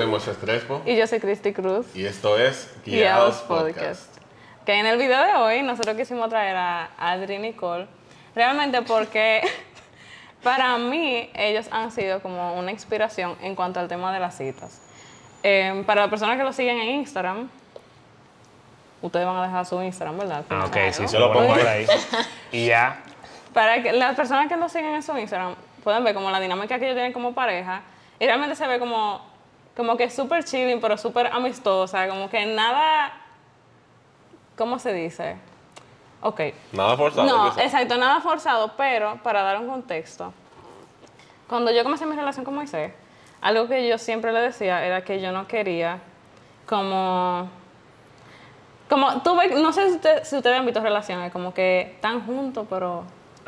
soy Moisés Crespo Y yo soy Cristi Cruz. y esto es Guiados Guiados Podcast. Que en el video de hoy nosotros quisimos traer a Adri y Nicole, realmente porque para mí ellos han sido como una inspiración en cuanto al tema de las citas. Eh, para las personas que lo siguen en Instagram, ustedes van a dejar su Instagram, ¿verdad? Ah, ok, sí, se lo pongo por ahí. Y ya. Para que las personas que lo siguen en su Instagram pueden ver como la dinámica que ellos tienen como pareja y realmente se ve como, como que súper chilling, pero súper amistosa, como que nada, ¿cómo se dice? Ok. Nada forzado. No, exacto, nada forzado, pero para dar un contexto, cuando yo comencé mi relación con Moisés, algo que yo siempre le decía era que yo no quería como... Como, tú ves, no sé si, usted- si ustedes han visto relaciones, como que están juntos, pero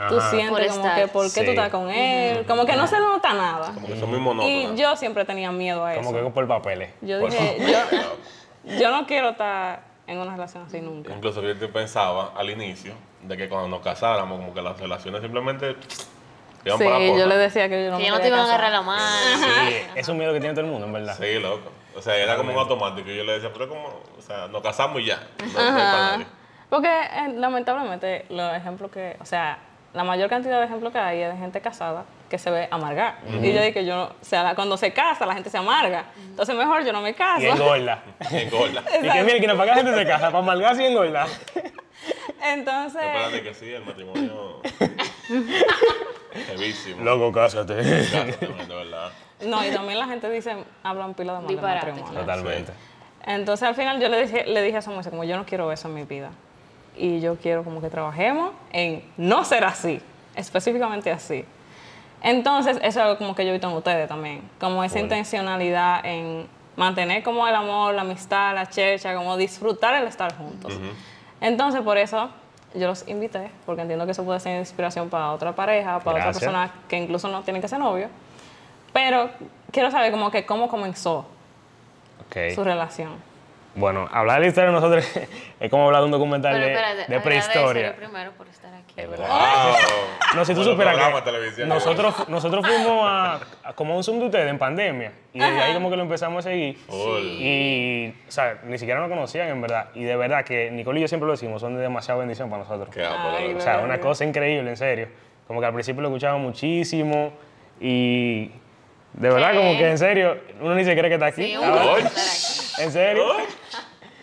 tú sientes Por como estar. que por qué Sí. tú estás con él, como que no se nota nada. Como que son muy monótonos. Y yo siempre tenía miedo a eso. Como que por papeles. Yo Por dije, yo, yo no quiero estar en una relación así nunca. Incluso yo te pensaba al inicio de que cuando nos casáramos, como que las relaciones simplemente iban Sí, yo le decía que yo no Que me ya no te iban a casar. agarrar la mano. Sí, es un miedo que tiene todo el mundo, en verdad. Sí, loco. O sea, era como un automático. Y yo le decía, pero como, o sea, nos casamos y ya. No, Ajá. Porque eh, lamentablemente los ejemplos que, o sea, la mayor cantidad de ejemplos que hay es de gente casada que se ve amargar. Y yo dije que yo, no- o sea, cuando se casa la gente se amarga. Entonces mejor yo no me caso. Y engorda. Engorda. y que mire, que no paga la gente se casa para amalgar y engorda. Entonces, Espérate que sí, el matrimonio. Heavísimo. Loco, cásate. Cásate, de verdad. no, y también la gente dice, hablan pila de mal de matrimonio. Totalmente. Entonces al final yo le dije, le dije a Samuel, como yo no quiero eso en mi vida. Y yo quiero como que trabajemos en no ser así, específicamente así. Entonces eso es algo como que yo he visto en ustedes también, como esa Bueno. intencionalidad en mantener como el amor, la amistad, la checha, como disfrutar el estar juntos. Entonces por eso yo los invité, porque entiendo que eso puede ser inspiración para otra pareja, para otra Gracias. persona que incluso no tiene que ser novio. Pero quiero saber como que cómo comenzó su relación. Bueno, hablar de la historia de nosotros es como hablar de un documental Pero de, de prehistoria. primero por estar aquí. Es verdad. Wow. No, si tú Bueno, supieras que nosotros, nosotros fuimos a, a como un Zoom de ustedes en pandemia y desde ahí como que lo empezamos a seguir. Full. Y, o sea, ni siquiera nos conocían en verdad. Y de verdad que Nicole y yo siempre lo decimos, son de demasiada bendición para nosotros. Qué Ay, O sea, una cosa increíble, en serio. Como que al principio lo escuchaba muchísimo y de verdad ¿Qué? como que en serio, uno ni se cree que está aquí. Sí, uno aquí. ¿En serio?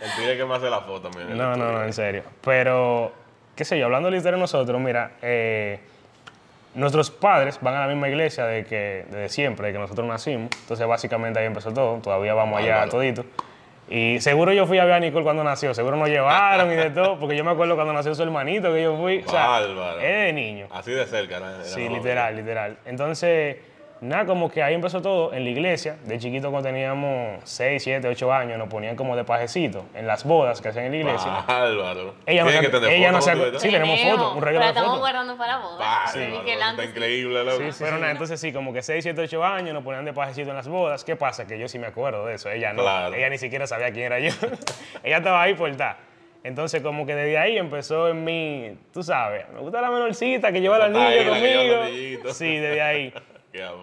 El tigre que me hace la foto, mira. No, no, no, en serio. Pero, qué sé yo, hablando de historia de nosotros, mira, eh, nuestros padres van a la misma iglesia de que, desde siempre, de que nosotros nacimos. Entonces, básicamente ahí empezó todo. Todavía vamos allá todito. Y seguro yo fui a ver a Nicole cuando nació. Seguro nos llevaron y de todo. Porque yo me acuerdo cuando nació su hermanito que yo fui. O sea, Bárbaro. es de niño. Así de cerca, era Sí, literal, literal. Entonces, nada, como que ahí empezó todo en la iglesia. De chiquito, cuando teníamos 6, 7, 8 años, nos ponían como de pajecito en las bodas que hacían en la iglesia. Bárbaro. Ella no que tener ella. ¿verdad? sí, tenemos fotos, un regalo de estamos guardando para la boda. Sí, está delante sí. increíble, loco. Pero nada, entonces sí, como que 6, 7, 8 años nos ponían de pajecito en las bodas. ¿Qué pasa? Que yo sí me acuerdo de eso. Ella no. Claro. Ella ni siquiera sabía quién era yo. ella estaba ahí por estar. Entonces, como que desde ahí empezó en mí, tú sabes, me gusta la menorcita que lleva a los Está ahí, niños la que lleva a los conmigo. Sí, desde ahí.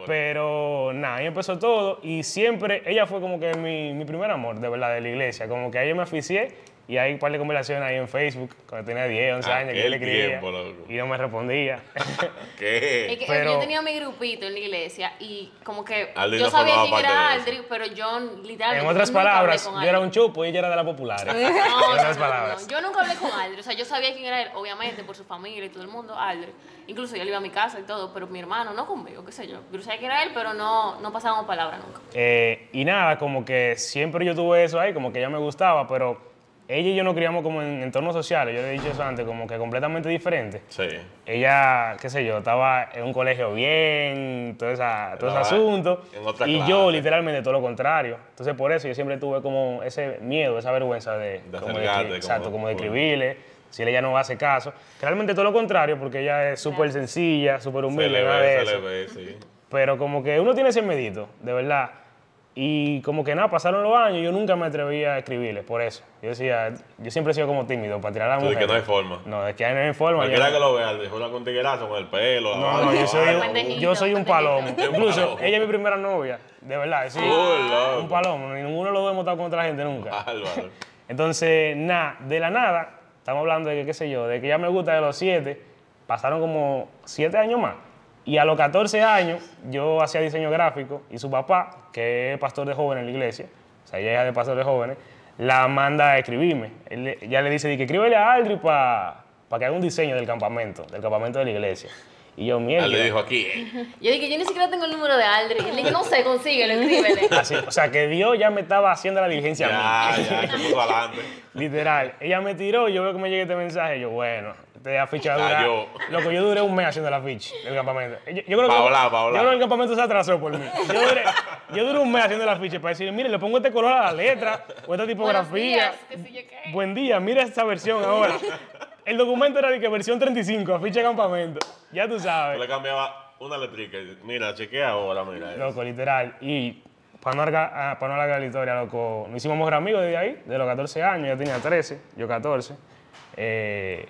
Pero nada, ahí empezó todo y siempre, ella fue como que mi, mi primer amor, de verdad, de la iglesia. Como que ahí yo me aficié y hay un par de conversaciones ahí en Facebook, cuando tenía 10, 11 años, que yo le escribía tiempo, loco. y no me respondía. ¿Qué? Es que Pero- yo tenía mi grupito en la iglesia y como que yo no sabía quién era de eso. Aldri, pero yo literalmente en otras nunca hablé palabras, con yo era un chupo y ella era de la populares. No, en no, otras no, palabras. no. Yo nunca hablé con Aldri, o sea, yo sabía quién era él, obviamente, por su familia y todo el mundo, Aldri. Incluso yo le iba a mi casa y todo, pero mi hermano, no conmigo, qué sé yo. Yo sabía quién era él, pero no, no pasábamos palabra nunca. Eh, y nada, como que siempre yo tuve eso ahí, como que ella me gustaba, pero ella y yo nos criamos como en entornos sociales, yo le he dicho eso antes, como que completamente diferentes. Sí. ella, qué sé yo, estaba en un colegio bien, todo, esa, todo ese asunto. en otra y clase. yo, literalmente, todo lo contrario. Entonces, por eso yo siempre tuve como ese miedo, esa vergüenza de, De como acercarte, escri- como- exacto, como de escribirle, si ella no hace caso. Realmente todo lo contrario, porque ella es súper sencilla, súper Se humilde, le nada de ve, se eso. le ve, sí. Pero como que uno tiene ese medito, de verdad. Y como que nada, pasaron los años yo nunca me atreví a escribirle, por eso. Yo decía, yo siempre he sido como tímido para tirar a la mujer. que no hay forma. No, de que no hay forma. yo- Cualquiera que lo vea, le jura con tiguerazo, con el pelo. No, no, yo soy. Pendejito, yo soy un palomo. Incluso ella es mi primera novia, de verdad, sí. Un palomo, ninguno lo hemos estado con otra gente nunca. Entonces, nada, de la nada, estamos hablando de que, qué sé yo, de que ya me gusta de los siete, pasaron como siete años más. Y a los 14 años yo hacía diseño gráfico y su papá, que es pastor de jóvenes en la iglesia, o sea, ella es de pastor de jóvenes, la manda a escribirme. Él ella le dice, di que escríbele a Aldri para que haga un diseño del campamento, del campamento de la iglesia. Y yo, mierda. Él le dijo aquí, eh. Yo dije, yo ni siquiera tengo el número de Aldri. Y él dije, no sé, consíguelo, escríbele. Así, o sea, que Dios ya me estaba haciendo la diligencia a mí. Ya, ya, se puso adelante. Literal. Ella me tiró, yo veo que me llega este mensaje, yo, bueno, afiche va a durar. Cayó. Loco, yo duré un mes haciendo el afiche del campamento. Yo, yo creo Pa' que, hablar. Yo creo que el campamento se atrasó por mí. Yo duré, yo duré un mes haciendo el afiche para decir, mire, le pongo este color a la letra, o esta tipografía. días, yo. Buen día, mira esta versión ahora. El documento era de que versión 35, afiche de campamento. Ya tú sabes. le cambiaba una letrica. Mira, chequea ahora, mira. eso. Loco, literal. Y para no, alargar, ah, para no alargar la historia, loco, nos hicimos mejor amigos desde ahí, de los 14 años. Ella tenía 13, yo 14. Eh,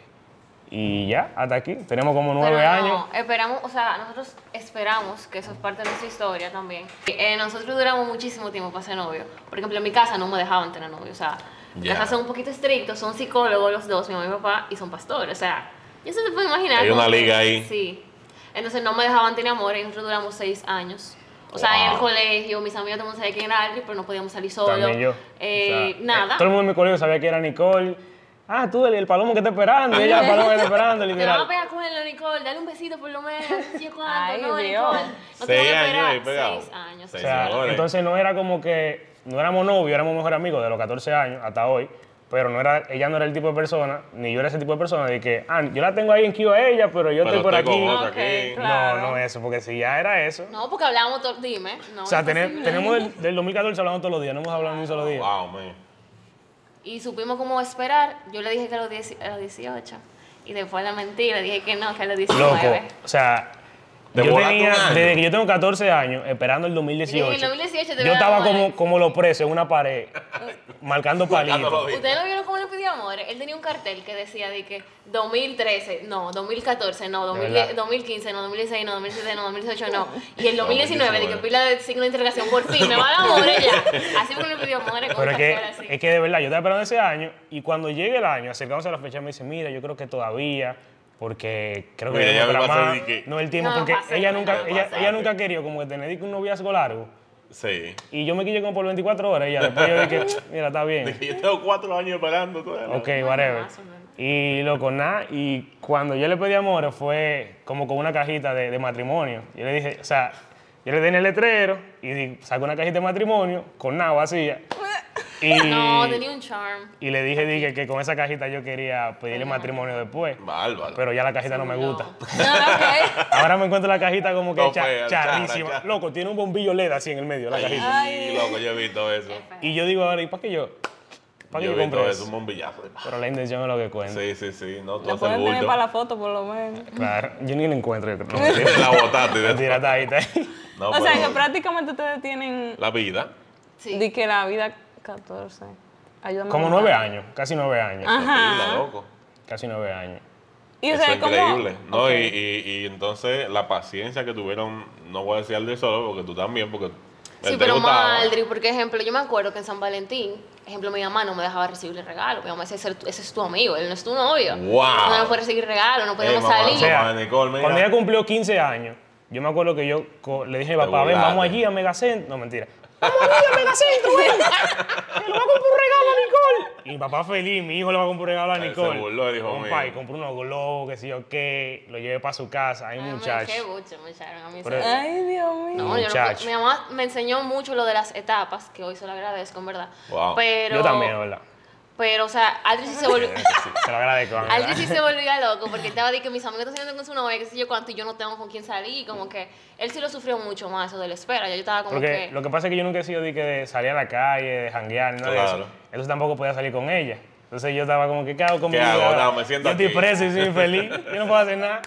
y ya, hasta aquí. Tenemos como 9 Pero no, años. esperamos, o sea, nosotros esperamos que eso es parte de nuestra historia también. Eh, nosotros duramos muchísimo tiempo para ser novio. Por ejemplo, en mi casa no me dejaban tener novio. O sea, en Ya. casa son un poquito estrictos, son psicólogos los dos, mi mamá y mi papá, y son pastores. O sea, ya se te puede imaginar. Hay una que- liga ahí. Sí. Entonces no me dejaban tener amor y nosotros duramos seis años. O sea, en el colegio, mis amigos todo el mundo sabía quién era Aldri, pero no podíamos salir solos. También yo. Eh, O sea, nada. eh, todo el mundo en mi colegio sabía que era Nicole. Ah, tú, el, el palomo que está esperando. Y ella, el palomo que está esperando, Te van a literal. pegar con él, Nicole, dale un besito por lo menos. ¿Sí cuánto? Ay, no, Dios. Nicole. No Seis años esperar. ahí pegado. Seis años. O sea, entonces no era como que no éramos novios, éramos mejor amigos de los 14 años hasta hoy, pero no era, ella no era el tipo de persona, ni yo era ese tipo de persona de que, ah, yo la tengo ahí en Q a ella, pero yo Pero estoy por estoy aquí. con otra Ok, aquí. claro. No, no eso, porque si ya era eso. No, porque hablábamos todo, dime. No, o sea, tener- tenemos del, del 2014 hablando todos los días, no hemos hablado ni un solo día. Wow, man. Y supimos cómo esperar. Yo le dije que a los, 10 a los 18. Y después la mentira, dije que no, que a los 19. Loco, o sea, Te yo tenía, desde que yo tengo 14 años, esperando el 2018, Y en el 2018 te yo estaba como, como los presos en una pared, marcando palitos. ¿Ustedes no vieron cómo le pidió amor? Él tenía un cartel que decía de que 2013, no, 2014, no, 2010, verdad. 2015, no, 2016, no, 2017, no, 2018, no. Y el 2019, de que 2019. pila de signo de interrogación, por fin, me va a dar amor ya. Así porque le pidió amor Pero es que, así. es que de verdad, yo estaba esperando ese año y cuando llegue el año, acercándose a la fecha, me dice, mira, yo creo que todavía, porque creo que Mira, ya me más, de que- no el tiempo, No, porque pasa, ella nunca, no, ella, ella nunca ha querido como que tener un noviazgo largo. Sí. Y yo me quillé como por 24 horas y ya después yo dije, mira, está bien. Dije, yo tengo cuatro años esperando todavía. Ok, whatever. Y loco, nada, y cuando yo le pedí amor fue como con una cajita de, de matrimonio. Yo le dije, o sea, yo le tenía el letrero y di- saco una cajita de matrimonio con nada vacía. Y, No, tenía un charm. y le dije, dije que con esa cajita yo quería pedirle matrimonio después. Bárbaro. Pero ya la cajita no me No. gusta. Ahora me encuentro la cajita como que No, cha- fea, charra, charrísima. charra. Loco, tiene un bombillo LED así en el medio, la cajita. Ay, loco, yo he visto eso. Y yo digo ahora, ¿y para qué yo? ¿Para qué Yo yo, compré eso, un eso? bombillazo. Pero la intención es lo que cuenta. Sí, sí, sí. No, tú haces bulto. para la foto, por lo menos. Claro, yo ni la encuentro. Yo creo. La botaste. Mentira, está ahí, o sea, que prácticamente ustedes tienen La vida. Sí. de que la vida 14. Ayúdame. Como nueve años, casi nueve años. Ajá. La loco. Casi nueve años. Y o Eso sea, es como. increíble. ¿no? Y, y, y entonces la paciencia que tuvieron, no voy a decir al de solo, porque tú también, porque. Sí, pero. Maldri, porque ejemplo, yo me acuerdo que en San Valentín, ejemplo, mi mamá no me dejaba recibirle regalo. Mi mamá decía, ese, ese es tu amigo, él no es tu novio. Wow. No me puede recibir regalo, no podemos mamá, salir. O sea, Nicole, cuando ella cumplió 15 años, yo me acuerdo que yo le dije a mi Te papá, ven, vamos allí a Megacentro. No, mentira. Vamos allí a Megacentro, ven. Que le va a comprar un regalo a Nicole. Y mi papá feliz, mi hijo le va a comprar un regalo a Él se Nicole. burló dijo, Compa, y compró unos globos, que sí o qué, lo llevé para su casa. Ay, Ay, me- muchacho. Qué buche me echaron a mí. Pero- ese- Ay, Dios mío. No, yo no Muchacho. mi mamá me enseñó mucho lo de las etapas, que hoy se lo agradezco, en verdad. Wow. Pero, Yo también, verdad. Pero, o sea, Aldri sí se volvió... Sí, se lo agradezco. de verdad. Aldri sí se volvía loco porque estaba de que mis amigos están saliendo con su novia, qué sé yo cuánto, y yo no tengo con quién salir. Como que él sí lo sufrió mucho más, eso de la espera. Yo estaba como Porque que. lo que pasa es que yo nunca he sido de, que de salir a la calle, de janguear, ni nada de Claro. eso. Entonces tampoco podía salir con ella. Entonces yo estaba como que, ¿qué hago con mi ¿Qué hago? vida? No, me siento Yo estoy aquí. preso y soy infeliz. Yo no puedo hacer nada.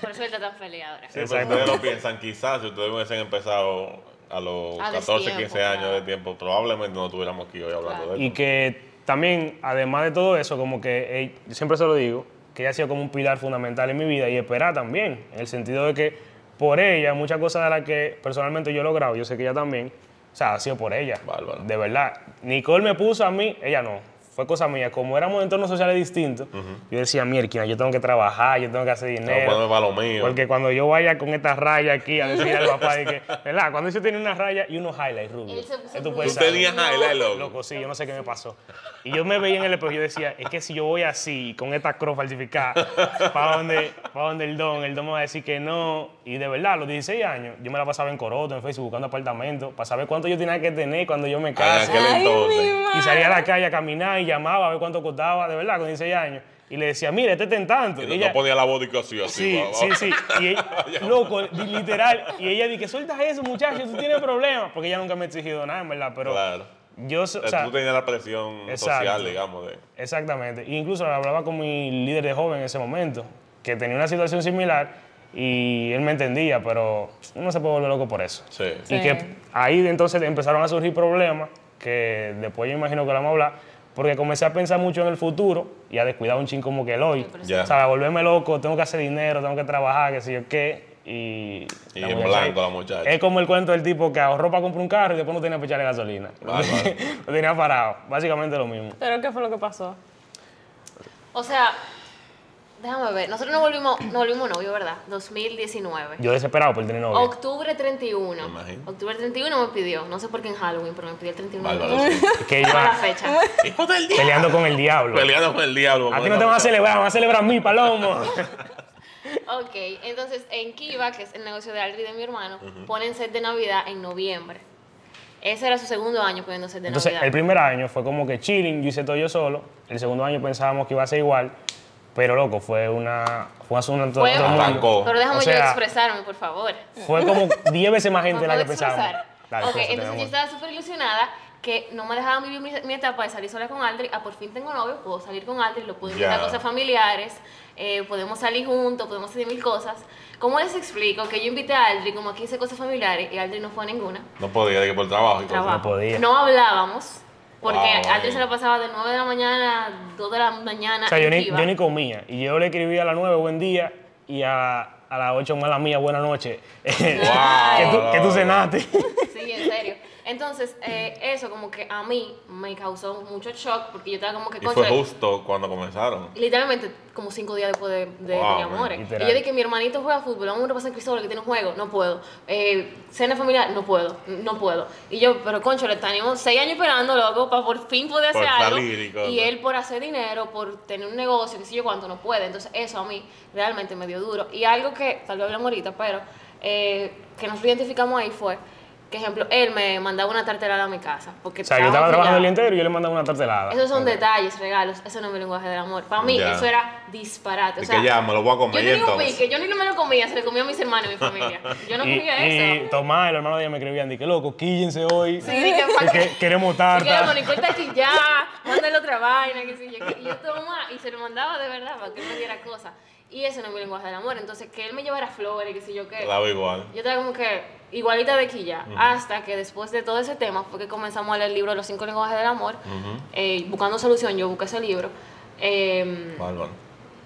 Por eso él está tan feliz ahora. Sí, pero Exacto. ustedes lo piensan, quizás si ustedes hubiesen empezado a los A 14, destiempo, 15 años claro. de tiempo, probablemente no estuviéramos aquí hoy hablando Claro. de Y esto. que también, además de todo eso, como que yo siempre se lo digo, que ella ha sido como un pilar fundamental en mi vida y esperar también, en el sentido de que por ella, muchas cosas de las que personalmente yo he logrado, yo sé que ella también, o sea, ha sido por ella. Bárbaro. De verdad. Nicole me puso a mí, ella no. Fue cosa mía. Como éramos en entornos sociales distintos, yo decía, mierda, yo tengo que trabajar, yo tengo que hacer dinero. ponerme para lo mío. Porque cuando yo vaya con esta raya aquí a decirle al papá, de que, ¿verdad? Cuando yo tenía una raya y unos highlights rubios. Él se puso que tú tenías highlight, loco. Loco, sí, yo no sé qué me pasó. Y yo me veía en el espejo y yo decía, es que si yo voy así, con esta cruz falsificada, para donde, pa' donde el don, el don me va a decir que no. Y de verdad, a los 16 años, yo me la pasaba en Coroto, en Facebook, buscando apartamentos, para saber cuánto yo tenía que tener cuando yo me entonces. mi Y salía a la calle a caminar y llamaba a ver cuánto costaba, de verdad, con 16 años. Y le decía, mire, este está en tanto. Y Y ella- no ponía la vodka así, así. Sí, va- sí, va- sí. Y ella- loco, li- literal. Y ella dice, suelta eso, muchacho, tú tienes problemas. Porque ella nunca me ha exigido nada, en verdad. Pero Claro. Yo, o O sea, tú tenías la presión Exacto. social, digamos. De, exactamente. E incluso hablaba con mi líder de joven en ese momento, que tenía una situación similar y él me entendía, pero uno se puede volver loco por eso. sí. Y Sí. que ahí entonces empezaron a surgir problemas que después yo imagino que lo vamos a hablar, porque comencé a pensar mucho en el futuro y a descuidar un chin como que el hoy. Ya. O sea, a volverme loco, tengo que hacer dinero, tengo que trabajar, qué sé yo qué. Y, en blanco la muchacha. Es como el cuento del tipo que ahorró para comprar un carro y después no tenía para echarle gasolina. Lo tenía parado. Básicamente lo mismo. ¿Pero qué fue lo que pasó? O sea, déjame ver. Nosotros nos volvimos, nos volvimos novios, ¿verdad? 2019. Yo desesperado por tener novia. Octubre 31. Me imagino. Octubre 31 me pidió. No sé por qué en Halloween, pero me pidió el 31 de Bárbaro, octubre. sí. que yo la fecha. Hijo del diablo. peleando con el diablo. Peleando con el diablo. A ti no te van a celebrar, van a celebrar a mí, palomo. Ok, entonces en Kiva, que es el negocio de Aldri de mi hermano, ponen set de Navidad en noviembre. Ese era su segundo año poniendo set de Entonces, Navidad. el primer año fue como que chilling, yo hice todo yo solo. El segundo año pensábamos que iba a ser igual, pero loco, fue una. Fue un otro mundo. Pero déjame O yo sea, expresarme, por favor. Fue como 10 veces más gente de la ¿Me que pensábamos. Dale, ok, entonces yo estaba súper ilusionada que no me dejaban vivir mi, mi etapa de salir sola con Aldri. Ah, por fin tengo novio, puedo salir con Aldri, lo puedo invitar Ya. a cosas familiares, eh, podemos salir juntos, podemos hacer mil cosas. ¿Cómo les explico que yo invité a Aldri como a 15 cosas familiares y Aldri no fue a ninguna? No podía, de que por trabajo y cosas. Trabajo. podía. No hablábamos, porque Wow, Aldri eh. se la pasaba de 9 de la mañana a 2 de la mañana. O sea, yo ni, yo ni comía. Y yo le escribía a las 9, buen día, y a, a las 8, mala mía, buena noche. que, tú, que tú cenaste. Entonces, eh, eso como que a mí me causó mucho shock porque yo estaba como que Y fue "Cónchale, justo cuando comenzaron. Literalmente, como cinco días después de, de Wow, Amores. man, Y yo dije, mi hermanito juega fútbol, vamos a repasar en Cristóbal que tiene un juego, no puedo. Eh, cena familiar, no puedo, no puedo. Y yo, pero concho, le teníamos seis años esperando, loco, para por fin poder Por hacer algo. salir y cosas. Y él por hacer dinero, por tener un negocio, qué sé yo cuánto, no puede. Entonces, eso a mí realmente me dio duro. Y algo que, tal vez hablamos ahorita, pero eh, que nos identificamos ahí fue, que ejemplo, él me mandaba una tartelada a mi casa. Porque O sea, yo estaba trabajando el día entero y yo le mandaba una tartelada. Esos son detalles, regalos. Eso no es mi lenguaje del amor. Para mí, Ya. eso era disparate. O Y sea, que ya, me lo voy a yo comer y tenía un entonces. pique, yo ni me lo comía, se le comía a mis hermanos y mi familia. Yo no y, comía y eso. Tomás, el hermano de ella, me escribían, dije, loco, quíllense hoy. Sí, di que queremos Y que tarta. Mónica está aquí ya, mándale otra vaina, que sí, yo, y yo toma, y se lo mandaba de verdad para que él me diera cosas. Y eso no es mi lenguaje del amor. Entonces, que él me llevara flores, que sé yo qué. La veo igual. Yo estaba como que igualita de quilla, hasta que después de todo ese tema fue que comenzamos a leer el libro Los cinco lenguajes del amor, eh, buscando solución, yo busqué ese libro. eh, Bárbaro.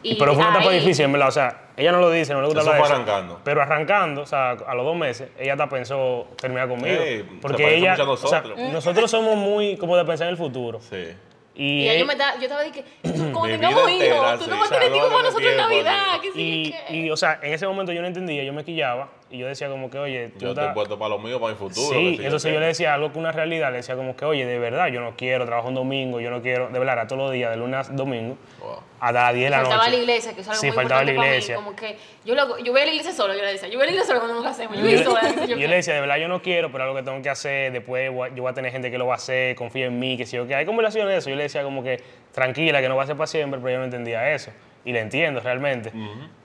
y Pero fue una etapa difícil, en verdad. O sea, ella no lo dice, no le gusta Eso hablar fue arrancando. Pero arrancando, o sea, a los dos meses, ella hasta pensó terminar conmigo. Ey, se porque ella, mucho a o sea, nosotros. nosotros somos muy como de pensar en el futuro. Sí. Y, Y yo, me estaba, yo estaba cuando Mi tengamos hijos, tú no vas a tener a para nosotros en Navidad, que sí, y, que... y, o sea, en ese momento yo no entendía, yo me quillaba y yo decía como que, oye, tú Yo estás- estoy puesto para lo mío, para mi futuro. Sí, entonces yo le decía algo que una realidad, le decía como que, oye, de verdad, yo no quiero, trabajo un domingo, yo no quiero, de verdad, era todos los días, de lunes a domingo, Wow. a las 10 de la noche. faltaba la iglesia, que es algo Sí, muy faltaba la importante para iglesia. mí. Como que yo, lo, yo voy a la iglesia solo, yo le decía. Yo voy a la iglesia solo cuando nos casemos. Yo yo, sola. yo yo le decía, de verdad, yo no quiero, pero es algo que tengo que hacer, después voy a- yo voy a tener gente que lo va a hacer, confía en mí, que si yo que hay conversaciones de eso. Yo le decía como que, tranquila, que no va a ser para siempre, pero yo no entendía eso. Y le entiendo realmente.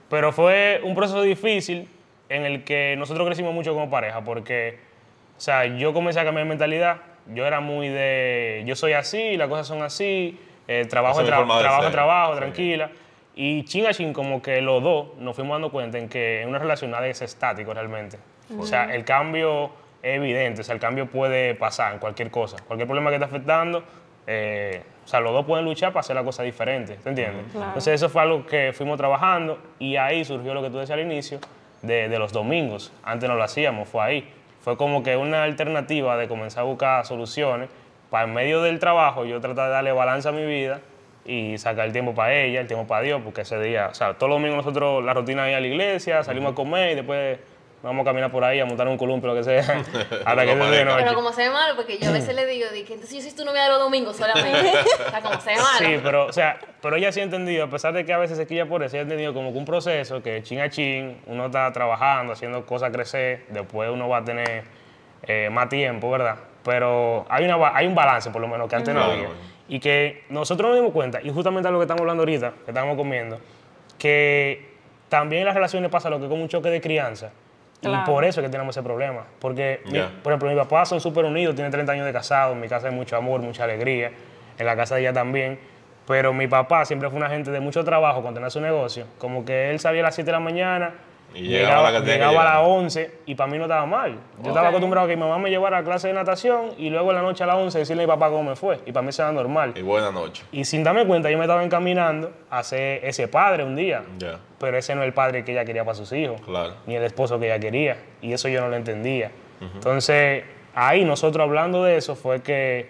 Pero fue un proceso difícil en el que nosotros crecimos mucho como pareja, porque, o sea, yo comencé a cambiar mi mentalidad. Yo era muy de, yo soy así, las cosas son así, eh, trabajo, tra- de trabajo, trabajo, Sí. tranquila. Y chin a chin, como que los dos nos fuimos dando cuenta en que en una relación nada es estático realmente. O sea, el cambio es evidente, o sea, el cambio puede pasar en cualquier cosa, cualquier problema que esté afectando, eh, o sea, los dos pueden luchar para hacer la cosa diferente, ¿te entiendes? Claro. Entonces eso fue algo que fuimos trabajando y ahí surgió lo que tú decías al inicio de, de los domingos. Antes no lo hacíamos, fue ahí. Fue como que una alternativa de comenzar a buscar soluciones para en medio del trabajo yo tratar de darle balance a mi vida y sacar el tiempo para ella, el tiempo para Dios, porque ese día, o sea, todos los domingos nosotros la rutina ahí a la iglesia, salimos a comer y después vamos a caminar por ahí a montar un columpio, lo que sea, hasta que se dé de noche. Pero como se ve malo, porque yo a veces le digo, que entonces yo soy tu novia de los domingos solamente. o sea, como se ve malo. Sí, pero, o sea, pero ella sí ha entendido, a pesar de que a veces se quilla por eso, ella ha entendido como que un proceso que chin a chin, uno está trabajando, haciendo cosas crecer, después uno va a tener eh, más tiempo, ¿verdad? Pero hay, una, hay un balance, por lo menos, que antes no había. Y que nosotros nos dimos cuenta, y justamente a lo que estamos hablando ahorita, que estamos comiendo, que también en las relaciones pasa lo que es como un choque de crianza. Claro. Y por eso es que tenemos ese problema. Porque, mi- por ejemplo, mis papás son súper unidos, tienen 30 años de casado, en mi casa hay mucho amor, mucha alegría, en la casa de ella también. Pero mi papá siempre fue una gente de mucho trabajo con tener su negocio. Como que él salía a las 7 de la mañana, Y llegaba a la que tenía que llegaba a las llegar. 11 y para mí no estaba mal. Yo estaba acostumbrado a que mi mamá me llevara a clase de natación y luego en la noche a las 11 decirle a mi papá cómo me fue. Y para mí eso era normal. Y buena noche. Y sin darme cuenta, yo me estaba encaminando a ser ese padre un día. Ya, Pero ese no es el padre que ella quería para sus hijos claro. ni el esposo que ella quería. Y eso yo no lo entendía. Entonces, ahí nosotros hablando de eso fue que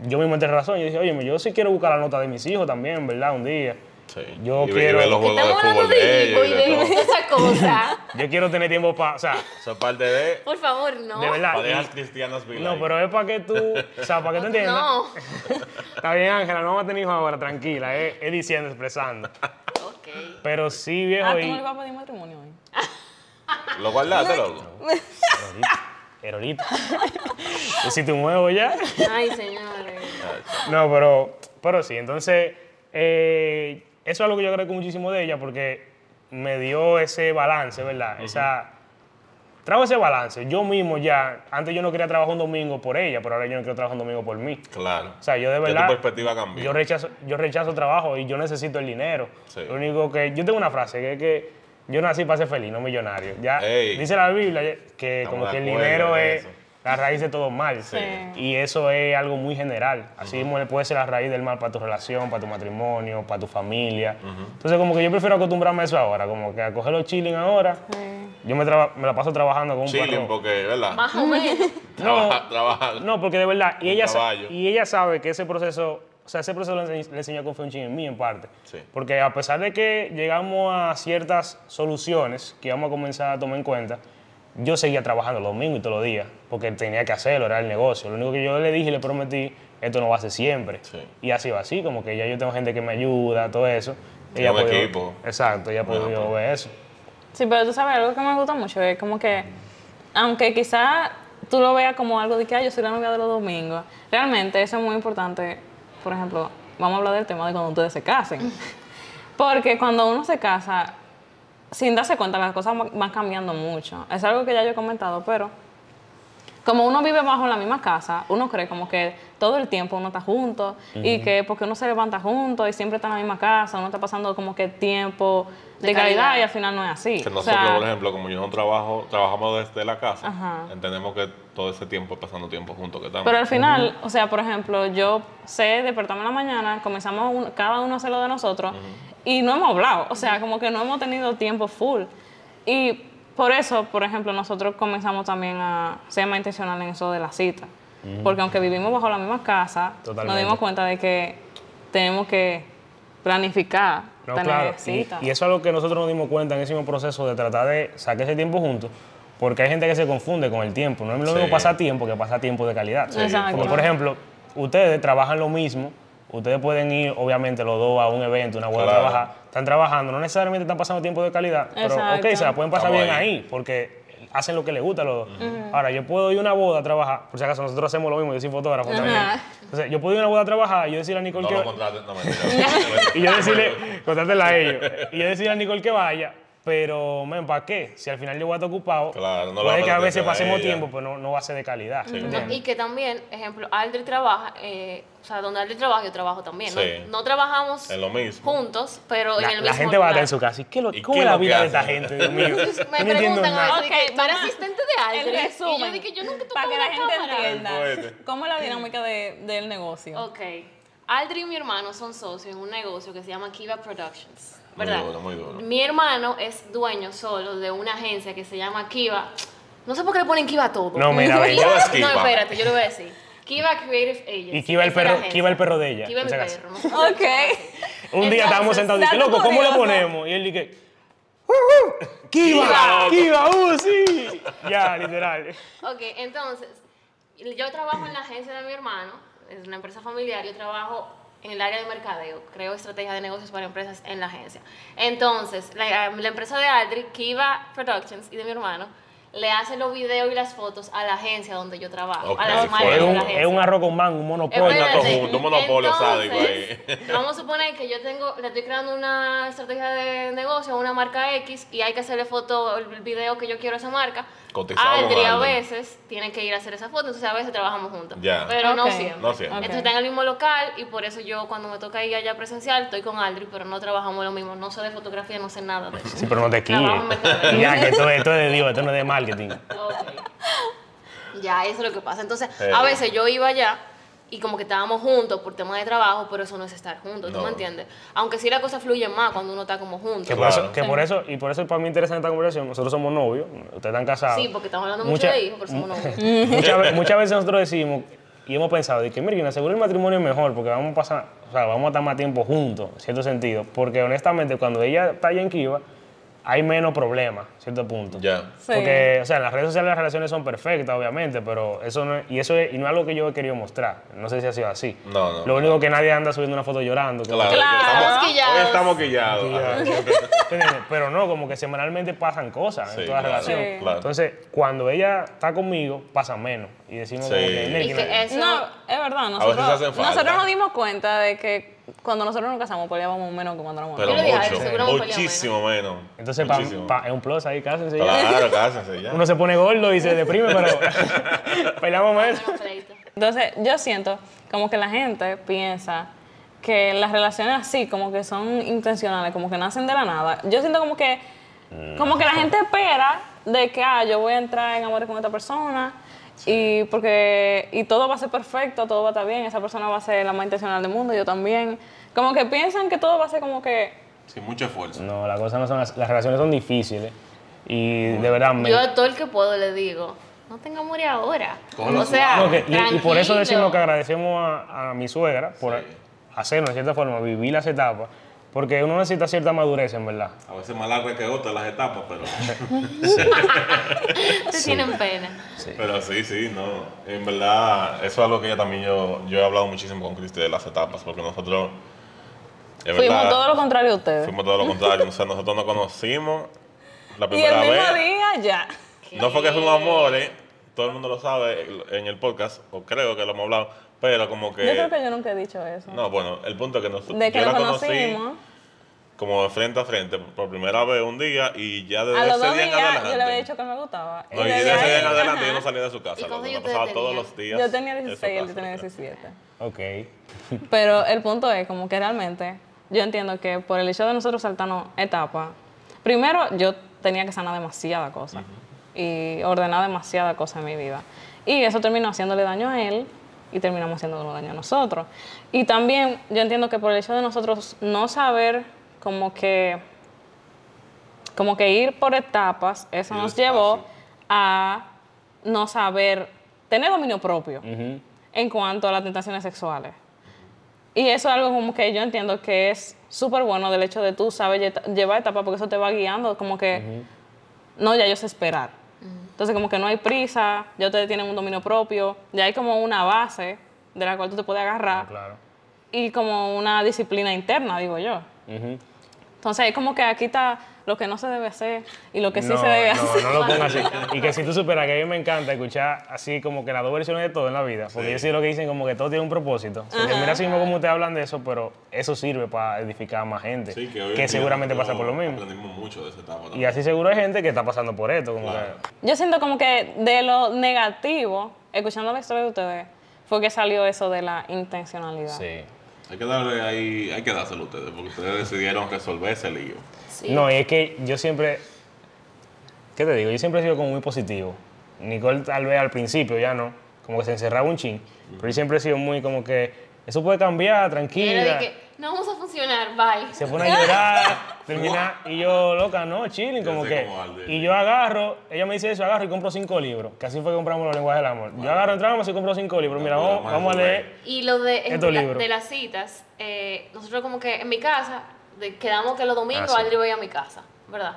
yo mismo entré en razón. Yo dije, oye, yo sí quiero buscar la nota de mis hijos también, ¿verdad? Un día. Sí. Yo y, quiero- y ver los Que juegos de estamos hablando fútbol de de ellos hijo y y de de todo. esa cosa. Yo quiero tener tiempo para, o sea, Eso es parte de Por favor, no. de verdad. cristianas no, pero es para que tú, o sea, para que tú entiendas. No. Está bien, Ángela, no vamos a tener hijos ahora, tranquila, es, es diciendo, expresando. Ok. Pero sí, viejo, Ah, tú y... no le vas a pedir matrimonio hoy. ¿Lo guardaste, loco? Pero ahorita. ¿Hiciste un huevo ya? Ay, señores. No, pero, pero sí, entonces, eh, eso es algo que yo agradezco muchísimo de ella porque me dio ese balance, ¿verdad? Esa, trajo ese balance. Yo mismo ya, antes yo no quería trabajar un domingo por ella, pero ahora yo no quiero trabajar un domingo por mí. Claro. O sea, yo de verdad, tu perspectiva cambió. yo rechazo, yo rechazo trabajo y yo necesito el dinero. Sí. Lo único que, yo tengo una frase que es que yo nací para ser feliz, no millonario. Ya Ey. dice la Biblia que Estamos como que el dinero es eso. La raíz de todo mal. Sí. Y eso es algo muy general. Así mismo puede ser la raíz del mal para tu relación, para tu matrimonio, para tu familia. Entonces, como que yo prefiero acostumbrarme a eso ahora, como que a coger los chilling ahora. Yo me, traba- me la paso trabajando con un Chilling, perro. porque, ¿verdad? Más o menos. Trabaja, trabaja. No, porque de verdad, y ella, y ella sabe que ese proceso, o sea, ese proceso le, ense- le enseñó a confiar en mí en parte. Sí. Porque a pesar de que llegamos a ciertas soluciones que íbamos a comenzar a tomar en cuenta, yo seguía trabajando los domingos y todos los días, porque tenía que hacerlo, era el negocio. Lo único que yo le dije y le prometí, esto no va a ser siempre. Sí. Y así va así, como que ya yo tengo gente que me ayuda, todo eso. Ha un podido- equipo. Exacto, ella ha Bueno, podido pues. ver eso. Sí, pero tú sabes, algo que me gusta mucho es como que, aunque quizá tú lo veas como algo de que "Ay, yo soy la novia de los domingos, realmente eso es muy importante. Por ejemplo, vamos a hablar del tema de cuando ustedes se casen. Porque cuando uno se casa, sin darse cuenta, las cosas van- cambiando mucho. Es algo que ya yo he comentado, pero como uno vive bajo la misma casa, uno cree como que todo el tiempo uno está junto y que porque uno se levanta junto y siempre está en la misma casa, uno está pasando como que tiempo de, De calidad, calidad. y al final no es así. Que O nosotros, sea, por ejemplo, como yo no trabajo, trabajamos desde la casa, Ajá. entendemos que todo ese tiempo es pasando tiempo juntos que estamos. pero al final, o sea, por ejemplo, yo sé despertarme en la mañana, comenzamos un- cada uno a hacer lo de nosotros y no hemos hablado, o sea, como que no hemos tenido tiempo full. Y por eso, por ejemplo, nosotros comenzamos también a ser más intencionales en eso de la cita. Porque aunque vivimos bajo la misma casa, nos dimos cuenta de que tenemos que planificar, No, tener claro. Y, citas. y eso es lo que nosotros nos dimos cuenta en ese mismo proceso de tratar de sacar ese tiempo juntos, porque hay gente que se confunde con el tiempo. No es lo Sí. mismo pasar tiempo que pasar tiempo de calidad. Sí. Porque, por ejemplo, ustedes trabajan lo mismo, ustedes pueden ir, obviamente, los dos a un evento, una a Claro. trabajar, están trabajando, no necesariamente están pasando tiempo de calidad, pero ok, se la pueden pasar Estamos bien ahí. ahí, porque hacen lo que les gusta a los dos. Ahora, yo puedo ir a una boda a trabajar, por si acaso nosotros hacemos lo mismo, yo soy fotógrafo también. Entonces, yo puedo ir a una boda a trabajar y yo decirle a Nicole no que... lo contraten, no mentira. Y yo decirle, contrátela a ellos. Y yo decirle a Nicole que vaya, pero, men, ¿para qué? Si al final yo voy a estar ocupado, Claro, no le puede que a veces a pasemos tiempo, pero no, no va a ser de calidad. Sí. ¿entiendes? No, y que también, ejemplo, Aldri trabaja, eh, o sea, donde Aldri trabaja, yo trabajo también. ¿no? Sí. No, trabajamos En lo mismo. juntos, pero La, en el la mismo gente va a estar en su casa. ¿Y qué lo, ¿Y ¿Cómo es la vida de esta gente, Dios mío? Me Yo no preguntan a veces, Ok, que, ¿tú eres vamos- asistente de Aldri? El Y yo resumen. dije, yo nunca Para que la una gente cámara. entienda cómo es la dinámica de- del negocio. Ok. Aldri y mi hermano son socios en un negocio que se llama Kiva Productions. Muy duro, muy duro. Mi hermano es dueño solo de una agencia que se llama Kiva. No sé por qué le ponen Kiva todo. No, mira. Todo es No, Kiva. espérate, yo lo voy a decir. Kiva Creative Agency. Y Kiva el perro-. Kiva el perro de ella, Kiva el perro. no Ok. Un día estábamos sentados y dije, loco, ¿cómo curioso. ponemos? Y él dije, "Uh, uh, ¡Kiva! ¡Kiva! ¡Uh, sí! Ya, literal. Ok, entonces, yo trabajo en la agencia de mi hermano, es una empresa familiar, yo trabajo en el área de mercadeo, creo estrategias de negocios para empresas en la agencia. Entonces, la, empresa de Aldri, Kiva Productions y de mi hermano, le hace los videos y las fotos a la agencia donde yo trabajo, a las marcas Es de un, la agencia. es un arroz con mango, un monopolio. Todo junto, un monopolio sádico ahí. Vamos a suponer que yo tengo, le estoy creando una estrategia de negocio a una marca X y hay que hacerle foto, el video que yo quiero a esa marca. Aldri a veces tiene que ir a hacer esa foto, entonces a veces trabajamos juntos. Ya. Pero no siempre. No siempre. Entonces está en el mismo local y por eso yo cuando me toca ir allá presencial estoy con Aldri, pero no trabajamos lo mismo. No sé de fotografía, no sé nada de eso. Sí, pero no te quilles. Ya, que esto, esto es de Dios, esto no es de marketing. Ya, eso es lo que pasa. Entonces, a veces yo iba allá y como que estábamos juntos por tema de trabajo, pero eso no es estar juntos, ¿tú No. me entiendes? Aunque sí la cosa fluye más cuando uno está como juntos. Que, por Claro. eso, que por eso, y por eso para mí interesa esta conversación, nosotros somos novios, ustedes están casados. Sí, porque estamos hablando mucho de hijos, pero somos novios. muchas, ve- muchas veces nosotros decimos y hemos pensado de que, mira, seguro el matrimonio es mejor porque vamos a pasar, o sea, vamos a estar más tiempo juntos, en cierto sentido. Porque honestamente, cuando ella está allá en Kiva, hay menos problemas, a cierto punto. Ya. Sí. Porque, o sea, en las redes sociales las relaciones son perfectas, obviamente, pero eso no es, y eso es, y no es algo que yo he querido mostrar. No sé si ha sido así. No, no. Lo único que nadie anda subiendo una foto llorando. Claro. que- Claro. estamos- Quillados. Hoy estamos quillados. Pero no, como que semanalmente pasan cosas Sí, en toda claro, relación. Sí. claro. Entonces, cuando ella está conmigo, pasa menos. Y decimos Sí. como que, Y "Nel, que eso... No, es verdad. veces Nosotros, hacen falta. nosotros nos dimos cuenta de que cuando nosotros nos casamos peleábamos menos que cuando éramos Pero Yo le dije a él, mucho, seguro muchísimo menos. Entonces, pa- Muchísimo. pa- es un plus ahí, cásense ya. Claro, cásense ya. Uno se pone gordo y se deprime, pero peleamos menos. Menos pleito. Entonces, yo siento como que la gente piensa que las relaciones así, como que son intencionales, como que nacen de la nada. Yo siento como que, como que la gente espera de que, ah, yo voy a entrar en amor con esta persona y porque y todo va a ser perfecto, todo va a estar bien, esa persona va a ser la más intencional del mundo, yo también. Como que piensan que todo va a ser como que Sin mucho esfuerzo. No, las cosas no son. Las relaciones son difíciles. Y de verdad, me, Yo a todo el que puedo le digo, no tenga amor ahora. O sea, No, que- y, y por eso decimos que agradecemos a, a mi suegra por Sí. hacernos, de cierta forma, vivir las etapas. Porque uno necesita cierta madurez, en verdad. A veces más larga que otra las etapas, pero, Te tienen pena. pero sí, sí, no. En verdad, eso es algo que yo también yo, yo he hablado muchísimo con Cristi de las etapas, porque nosotros, es fuimos verdad, todo lo contrario a ustedes. fuimos todo lo contrario. O sea, nosotros nos conocimos la Y el primera mismo vez. día ya. No fue que fuimos amores, todo el mundo lo sabe en el podcast, o creo que lo hemos hablado, pero como que... Yo creo que yo nunca he dicho eso. No, bueno, el punto es que nosotros... de que yo nos la conocí conocimos. Como de frente a frente por primera vez un día y ya desde A los ese dos día en días adelante. yo le había dicho que me gustaba. No, y desde desde ese día en adelante yo no salía de su ¿Y casa. años pasaba todos los días. Yo tenía en su 16 y él tenía literal. 17. Ok. Pero el punto es como que realmente yo entiendo que por el hecho de nosotros saltarnos etapas, primero yo tenía que sanar demasiada cosa y ordenar demasiada cosa en mi vida. Y eso terminó haciéndole daño a él y terminamos haciéndole daño a nosotros. Y también yo entiendo que por el hecho de nosotros no saber como que como que ir por etapas, eso nos llevó a no saber tener dominio propio en cuanto a las tentaciones sexuales. Y eso es algo como que yo entiendo que es súper bueno del hecho de tú sabes lle- llevar etapas porque eso te va guiando como que, no, ya yo sé esperar. Entonces como que no hay prisa, ya ustedes tienen un dominio propio, ya hay como una base de la cual tú te puedes agarrar Claro. y como una disciplina interna, digo yo. Entonces es como que aquí está lo que no se debe hacer y lo que sí no, se debe no, hacer. no lo pongas así. Y que si tú superas que a mí me encanta escuchar así como que las dos versiones de todo en la vida, porque Sí. yo sé lo que dicen como que todo tiene un propósito. Porque mira así mismo como ustedes hablan de eso, pero eso sirve para edificar a más gente, Sí, que, que seguramente pasa por lo mismo. Aprendimos mucho de esa etapa. Y así seguro hay gente que está pasando por esto, como Claro. Yo siento como que de lo negativo, escuchando la historia de ustedes, fue que salió eso de la intencionalidad. Sí. Hay que darle ahí, hay que dárselo a ustedes, porque ustedes decidieron resolver ese lío. Sí. No, y es que yo siempre, ¿qué te digo? Yo siempre he sido como muy positivo. Nicole tal vez al principio ya no, como que se encerraba un chin, pero yo siempre he sido muy como que eso puede cambiar, tranquila. No vamos a funcionar, bye. Se pone a llorar, termina, y yo, loca, no, chilling, como que. Y yo agarro, ella me dice eso, agarro y compro cinco libros, que así fue que compramos los lenguajes del amor. Yo agarro, entramos y compro cinco libros. Mira, Vamos, vamos, vamos a leer. Y lo de, en Estos la- libros. de las citas, eh, nosotros como que en mi casa, de- quedamos que los domingos Ah, sí. Aldri iba a mi casa, ¿verdad?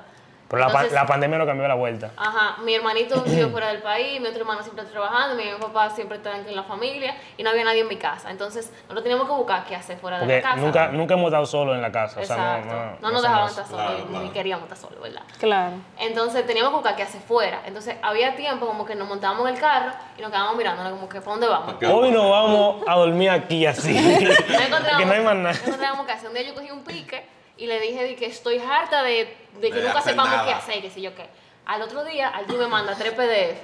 Pero la, pa- Entonces- la pandemia no cambió la vuelta. Ajá, mi hermanito vive fuera del país, mi otro hermano siempre está trabajando, mi papá siempre está en la familia y no había nadie en mi casa. Entonces, nosotros teníamos que buscar qué hacer fuera de Porque la casa. nunca, nunca hemos estado solos en la casa. O sea, no, Exacto. no, no, no nos dejaban estar solos, Claro, ni claro. queríamos estar solos, ¿verdad? Claro. Entonces teníamos que buscar qué hacer fuera. Entonces había tiempo como que nos montábamos en el carro y nos quedábamos mirando como que ¿para dónde vamos? ¿Qué Hoy nos vamos a dormir aquí así. No encontrábamos, que no hay más nada. no encontrábamos hacer. Un día yo cogí un pique y le dije de que estoy harta de, de que De nunca sepamos nada. qué hacer, que sé yo qué. Al otro día, Aldi me manda tres PDF.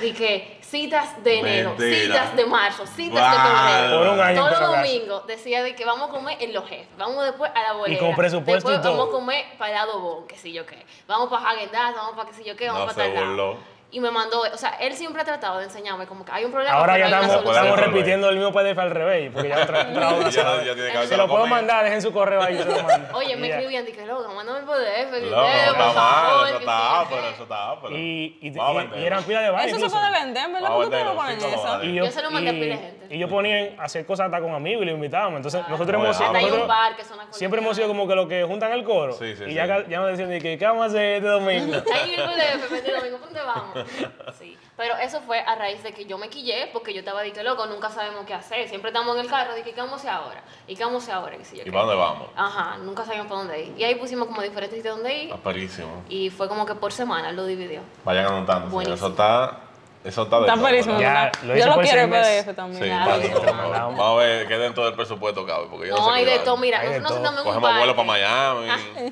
De que citas de enero, Mentira. citas de marzo, citas de Wow. febrero. Por un año Todos domingos decía de que vamos a comer en los jefes, vamos después a la bolera. con presupuesto y después todo. vamos a comer para Adobón, que sé yo qué. Vamos para Häagen vamos para qué sé yo qué, vamos No para se tal. Y me mandó, o sea, él siempre ha tratado de enseñarme como que hay un problema, Ahora ya estamos, estamos repitiendo el mismo PDF al revés, porque ya otra, Ya- se lo lo puedo mandar, dejen su correo ahí, se lo mando. Oye, me escribían, dije, loco, mándame el PDF, que No, está por favor, mal, eso está ápero, eso está ápero. Y, eran pilas de baile. Eso se puede vender, ¿verdad? ¿Por qué venderlo, ponen eso? Y Yo se lo mandé a pila de gente. Y yo ponía a hacer cosas hasta con amigos y lo invitábamos. Entonces, nosotros no, hemos sido. hasta hay un nosotros bar que suena con siempre hemos sido como que los que juntan el coro. Y ya, nos decían, ¿qué vamos a hacer este domingo? Ahí en el PDF, me digo, ¿dónde vamos? Sí, pero eso fue a raíz de que yo me quillé, porque yo estaba dije, loco, nunca sabemos qué hacer. Siempre estamos en el carro, dije, ¿qué vamos a hacer ahora? ¿Y qué vamos a hacer ahora? ¿Qué sé yo ¿Y para dónde vamos? Ajá, nunca sabíamos para dónde ir. Y ahí pusimos como diferentes sitios donde ir, Aperísimo. y fue como que por semana lo dividió. Vayan anotando. Buenísimo. Eso está, eso está de Está todo, buenísimo. Ya, lo Yo lo quiero. PDF también. Sí, claro. vamos, a ver qué dentro del presupuesto cabe, porque yo no, No, sé hay de todo, mira, nosotros todo. estamos en un Cogemos vuelo para Miami.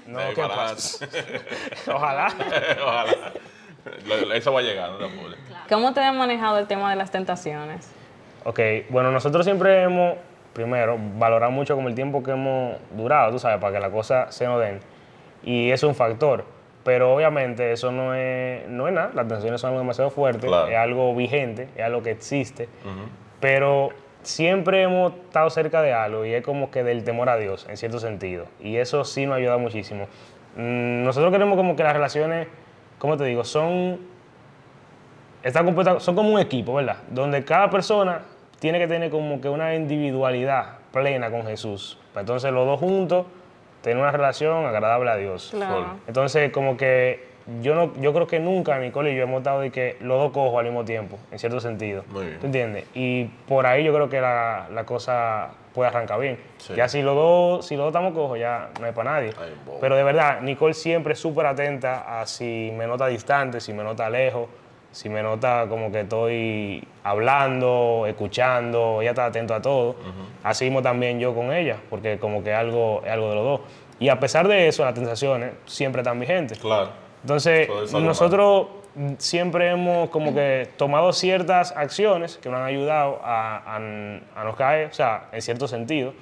No. Ojalá. Ojalá. Eso va a llegar, no te apures. ¿Cómo te han manejado el tema de las tentaciones? Ok, bueno, nosotros siempre hemos, primero, valorado mucho como el tiempo que hemos durado, tú sabes, para que la cosa se nos den. Y eso es un factor. Pero obviamente eso no es, no es nada, las tensiones son algo demasiado fuerte, Claro. es algo vigente, es algo que existe. Pero siempre hemos estado cerca de algo y es como que del temor a Dios, en cierto sentido. Y eso sí nos ayuda muchísimo. Mm, Nosotros queremos como que las relaciones, ¿cómo te digo? Son está compuesta, son como un equipo, ¿verdad? Donde cada persona tiene que tener como que una individualidad plena con Jesús. Pues Entonces los dos juntos tienen una relación agradable a Dios. Claro. Entonces como que yo no, yo creo que nunca Nicole y yo hemos estado de que los dos cojos al mismo tiempo, en cierto sentido. Muy bien. ¿Tú entiendes? Y por ahí yo creo que la, la cosa puede arrancar bien. Sí. Ya si los dos, si los dos estamos cojos, ya no hay para nadie. Ay. Pero de verdad, Nicole siempre es súper atenta a si me nota distante, si me nota lejos, si me nota como que estoy hablando, escuchando, ella está atento a todo. Así mismo también yo con ella, porque como que algo, es algo de los dos. Y a pesar de eso, las tentaciones siempre están vigentes. Claro. Entonces, es nosotros siempre hemos como que tomado ciertas acciones que nos han ayudado a, a, a no caer, o sea, en cierto sentido.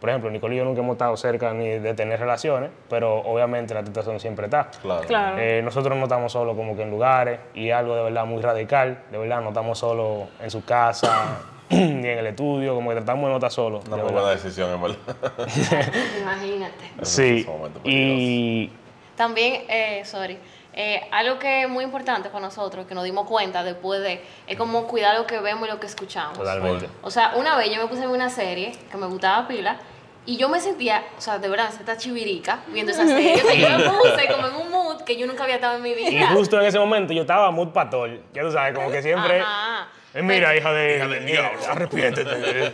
Por ejemplo, Nicole y yo nunca hemos estado cerca ni de tener relaciones, pero obviamente la tentación siempre está. Claro. Claro. Eh, nosotros no estamos solos como que en lugares y es algo de verdad muy radical, de verdad no estamos solos en su casa ni en el estudio, como que tratamos de no estar solos. Una muy verdad. buena decisión, en verdad. Imagínate. Sí, Es un momento y También, eh, sorry, eh, algo que es muy importante para nosotros, que nos dimos cuenta después de, es como cuidar lo que vemos y lo que escuchamos. totalmente. O sea, una vez yo me puse ver una serie que me gustaba pila y yo me sentía, o sea, de verdad, esta chivirica viendo esa serie. O sea, yo me puse como en un mood que yo nunca había estado en mi Y vida. justo en ese momento yo estaba mood patol, ya tú sabes, como que siempre... Ajá. Eh, mira, hija de, Hija del diablo. arrepiéntete.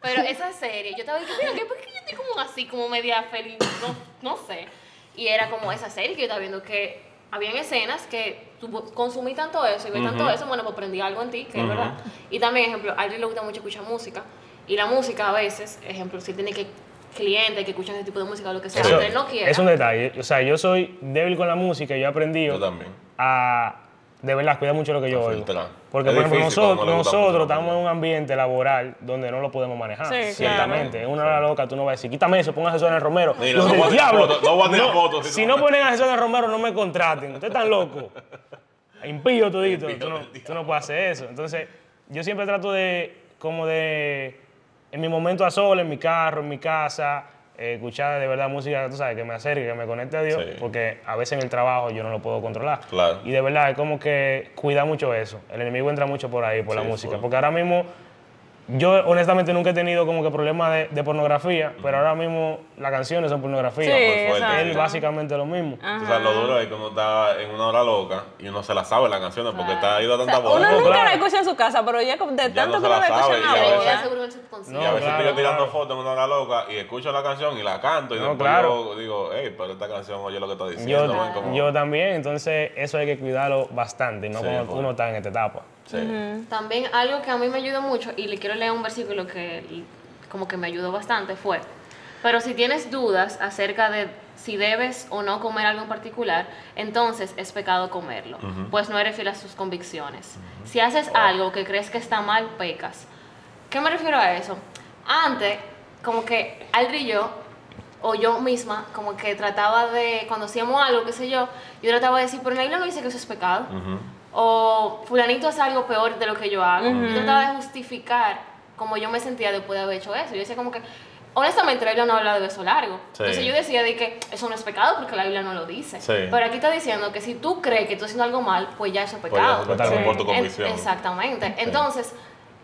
Pero esa serie, yo estaba diciendo, mira, ¿qué- ¿por qué yo estoy como así, como media feliz? No, no sé. Y era como esa serie que yo estaba viendo que habían escenas que tú consumí tanto eso y ves tanto eso, bueno, pues aprendí algo en ti, que es verdad. Y también, ejemplo, a alguien le gusta mucho escuchar música. Y la música a veces, ejemplo, si tiene que clientes que escuchan ese tipo de música o lo que sea, Eso él no quiera. es un detalle. O sea, yo soy débil con la música y yo he aprendido Yo también. a de verdad cuidar mucho lo que yo oigo. Porque, Es por ejemplo, difícil nosotros, no estamos en un ambiente laboral donde no lo podemos manejar. Sí, ciertamente. claro. En una hora loca tú no vas a decir, quítame eso, ponga eso en el Romero. Mira, Los no tirar diablo. fotos, no voy a tirar fotos, si si no- no ponen a Jesús en el Romero, no me contraten. Ustedes están locos. Impío todito. Impío Tú no, tú no puedes hacer eso. Entonces, yo siempre trato de, como de, en mi momento a sol, en mi carro, en mi casa, escuchar de verdad música, tú sabes, que me acerque, que me conecte a Dios, Sí. porque a veces en el trabajo yo no lo puedo controlar. Claro. Y de verdad es como que cuida mucho eso. El enemigo entra mucho por ahí, por la música. Porque ahora mismo, yo honestamente nunca he tenido como que problemas de, de pornografía, pero ahora mismo las canciones son pornografía. Sí, fuerte. exacto. Él básicamente lo mismo. O sea, lo duro es que uno está en una hora loca y uno se la sabe las canciones porque está ido a O tanta sea, uno voz. nunca claro. la escucha en su casa, pero ya como de Ya tanto no que uno la la escucha en y a la subconsciente. Y a veces claro, estoy tirando claro. fotos en una hora loca y escucho la canción y la canto y No, después claro. yo digo, hey, pero esta canción oye lo que está Yo, diciendo. ¿no? Como- yo también, entonces eso hay que cuidarlo bastante, no Sí, cuando full. uno está en esta etapa. Sí. También algo que a mí me ayudó mucho, y le quiero leer un versículo que como que me ayudó bastante, fue, pero si tienes dudas acerca de si debes o no comer algo en particular, entonces es pecado comerlo, pues no eres fiel a sus convicciones. Si haces algo que crees que está mal, pecas. ¿Qué me refiero a eso? Antes, como que Aldri y yo, o yo misma, como que trataba de, cuando hacíamos algo, qué sé yo, yo trataba de decir, pero en la Biblia no dice que eso es pecado Ujú. O fulanito hace algo peor de lo que yo hago. Yo trataba de justificar cómo yo me sentía después de haber hecho eso. Yo decía como que, honestamente, la Biblia no habla de beso largo. Sí. Entonces yo decía de que eso no es pecado porque la Biblia no lo dice. Sí. Pero aquí está diciendo que si tú crees que tú estás haciendo algo mal, pues ya eso es Pues pecado. ya, totalmente, por tu En- convicción. exactamente. Entonces,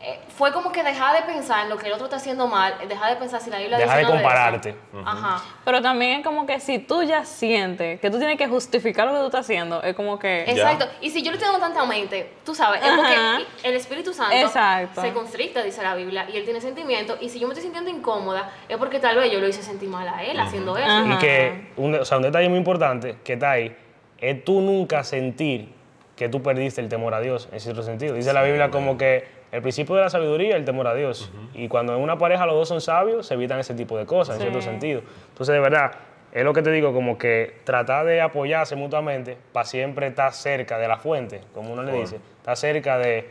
eh, fue como que dejar de pensar en lo que el otro está haciendo mal, dejar de pensar si la Biblia Deja dice de nada eso. compararte. Ajá. Pero también es como que si tú ya sientes que tú tienes que justificar lo que tú estás haciendo, es como que... Exacto. Y si yo lo tengo tanta mente, tú sabes, es Ajá. porque el Espíritu Santo Exacto. se constricta, dice la Biblia, y él tiene sentimientos. Y si yo me estoy sintiendo incómoda, es porque tal vez yo lo hice sentir mal a él haciendo eso. Ajá. Y que, un, o sea, un detalle muy importante que está ahí, es tú nunca sentir que tú perdiste el temor a Dios, en cierto sentido. Dice la Biblia como que el principio de la sabiduría es el temor a Dios. Y cuando en una pareja los dos son sabios, se evitan ese tipo de cosas, en cierto sentido. Entonces, de verdad, es lo que te digo, como que tratar de apoyarse mutuamente para siempre estar cerca de la fuente, como uno le dice. Estar cerca de,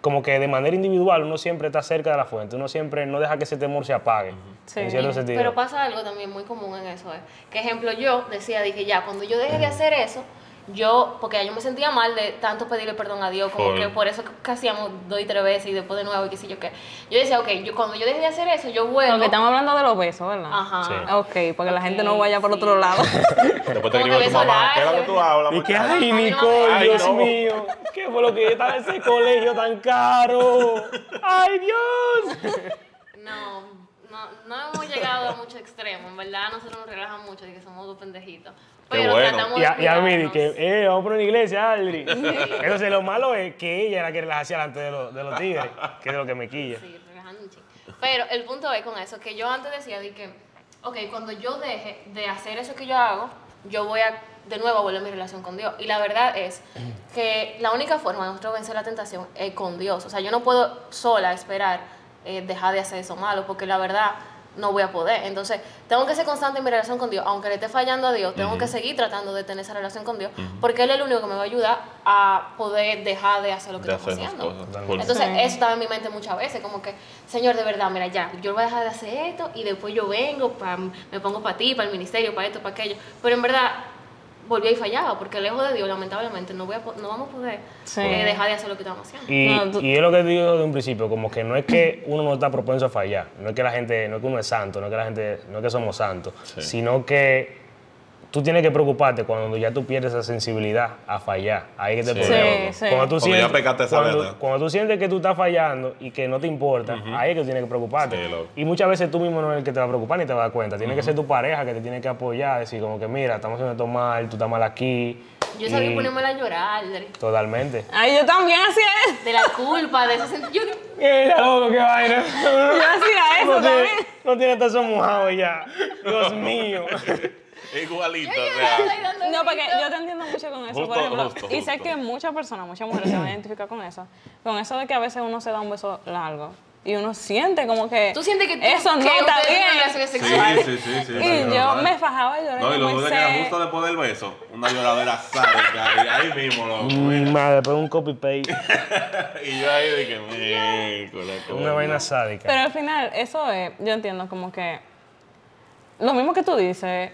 como que de manera individual uno siempre está cerca de la fuente, uno siempre no deja que ese temor se apague, Sí. en cierto sentido. Pero pasa algo también muy común en eso, ¿eh? Que ejemplo, yo decía, dije, ya, cuando yo deje de hacer eso, yo, porque ya yo me sentía mal de tanto pedirle perdón a Dios, como que por eso que hacíamos dos y tres veces y después de nuevo y qué sé yo qué. Yo decía, ok, yo, cuando yo deje de hacer eso, yo vuelvo. Porque estamos hablando de los besos, ¿verdad? Ajá. Sí. Ok, para que la gente no vaya por sí. otro lado. Después te escribe tu mamá, ¿qué es lo que largo. tú hablas? Y que, muchacha? ay. Nicole, Ay, Dios no. mío, ¿qué fue lo que yo estaba en ese colegio tan caro? ¡Ay, Dios! No, no, no hemos llegado a muchos extremos, en verdad nosotros nos relajamos mucho de que somos dos pendejitos. Pero bueno. tratamos Y de a, y a mí, di cuidarnos. que, eh, vamos por una iglesia, Aldri. Entonces, lo malo es que ella era la que las hacía delante de los, de los tigres, que es lo que me quilla. Sí, relajando un. Pero el punto es con eso, que yo antes decía de que, ok, cuando yo deje de hacer eso que yo hago, yo voy a de nuevo a volver mi relación con Dios. Y la verdad es que la única forma de nosotros vencer la tentación es con Dios. O sea, yo no puedo sola esperar eh, dejar de hacer eso malo, porque la verdad no voy a poder. Entonces, tengo que ser constante en mi relación con Dios. Aunque le esté fallando a Dios, tengo que seguir tratando de tener esa relación con Dios, porque Él es el único que me va a ayudar a poder dejar de hacer lo que De esas haciendo. cosas. Entonces, Sí. eso estaba en mi mente muchas veces, como que, Señor, de verdad, mira, ya, yo voy a dejar de hacer esto y después yo vengo, pa- me pongo para ti, para el ministerio, para esto, para aquello. Pero en verdad, volvía y fallaba, porque lejos de Dios, lamentablemente, no, voy a, no vamos a poder Sí. eh, dejar de hacer lo que estamos haciendo. Y, No, tú- y es lo que digo de un principio, como que no es que uno no está propenso a fallar, no es que la gente, no es que uno es santo, no es que la gente, no es que somos santos, Sí. sino que tú tienes que preocuparte cuando ya tú pierdes esa sensibilidad a fallar. Ahí es que te Sí. Sí, sí. Cuando tú Cuando ya sientes, cuando, verdad. cuando tú sientes que tú estás fallando y que no te importa, ahí es que tú tienes que preocuparte. Y muchas veces tú mismo no eres el que te va a preocupar ni te va a dar cuenta. Tiene que ser tu pareja que te tiene que apoyar, decir como que mira, estamos haciendo esto mal, tú estás mal aquí. Yo sabía Y- ponerme a llorar Totalmente. Ay, yo también hacía eso. de la culpa, de ese sentido. Mira, loco, qué vaina. Yo hacía eso No tiene, también. no tiene eso mojado ya. Dios mío. Igualito, o sea. No, porque yo te entiendo mucho con eso, por ejemplo. justo, y sé que muchas personas, muchas mujeres se van a identificar con eso. Con eso de que a veces uno se da un beso largo. Y uno siente como que. Tú sientes que tú- eso no que está bien. relaciones Sí, sí, sí, sí. Y yo me fajaba y lloraba. No, y lo duro es que justo después del beso, una lloradera sádica, ahí, ahí mismo, loco. Mi mira. madre, después un copy paste. Y yo ahí dije, miércoles, Una bueno". vaina sádica. Pero al final, eso es, yo entiendo como que. Lo mismo que tú dices,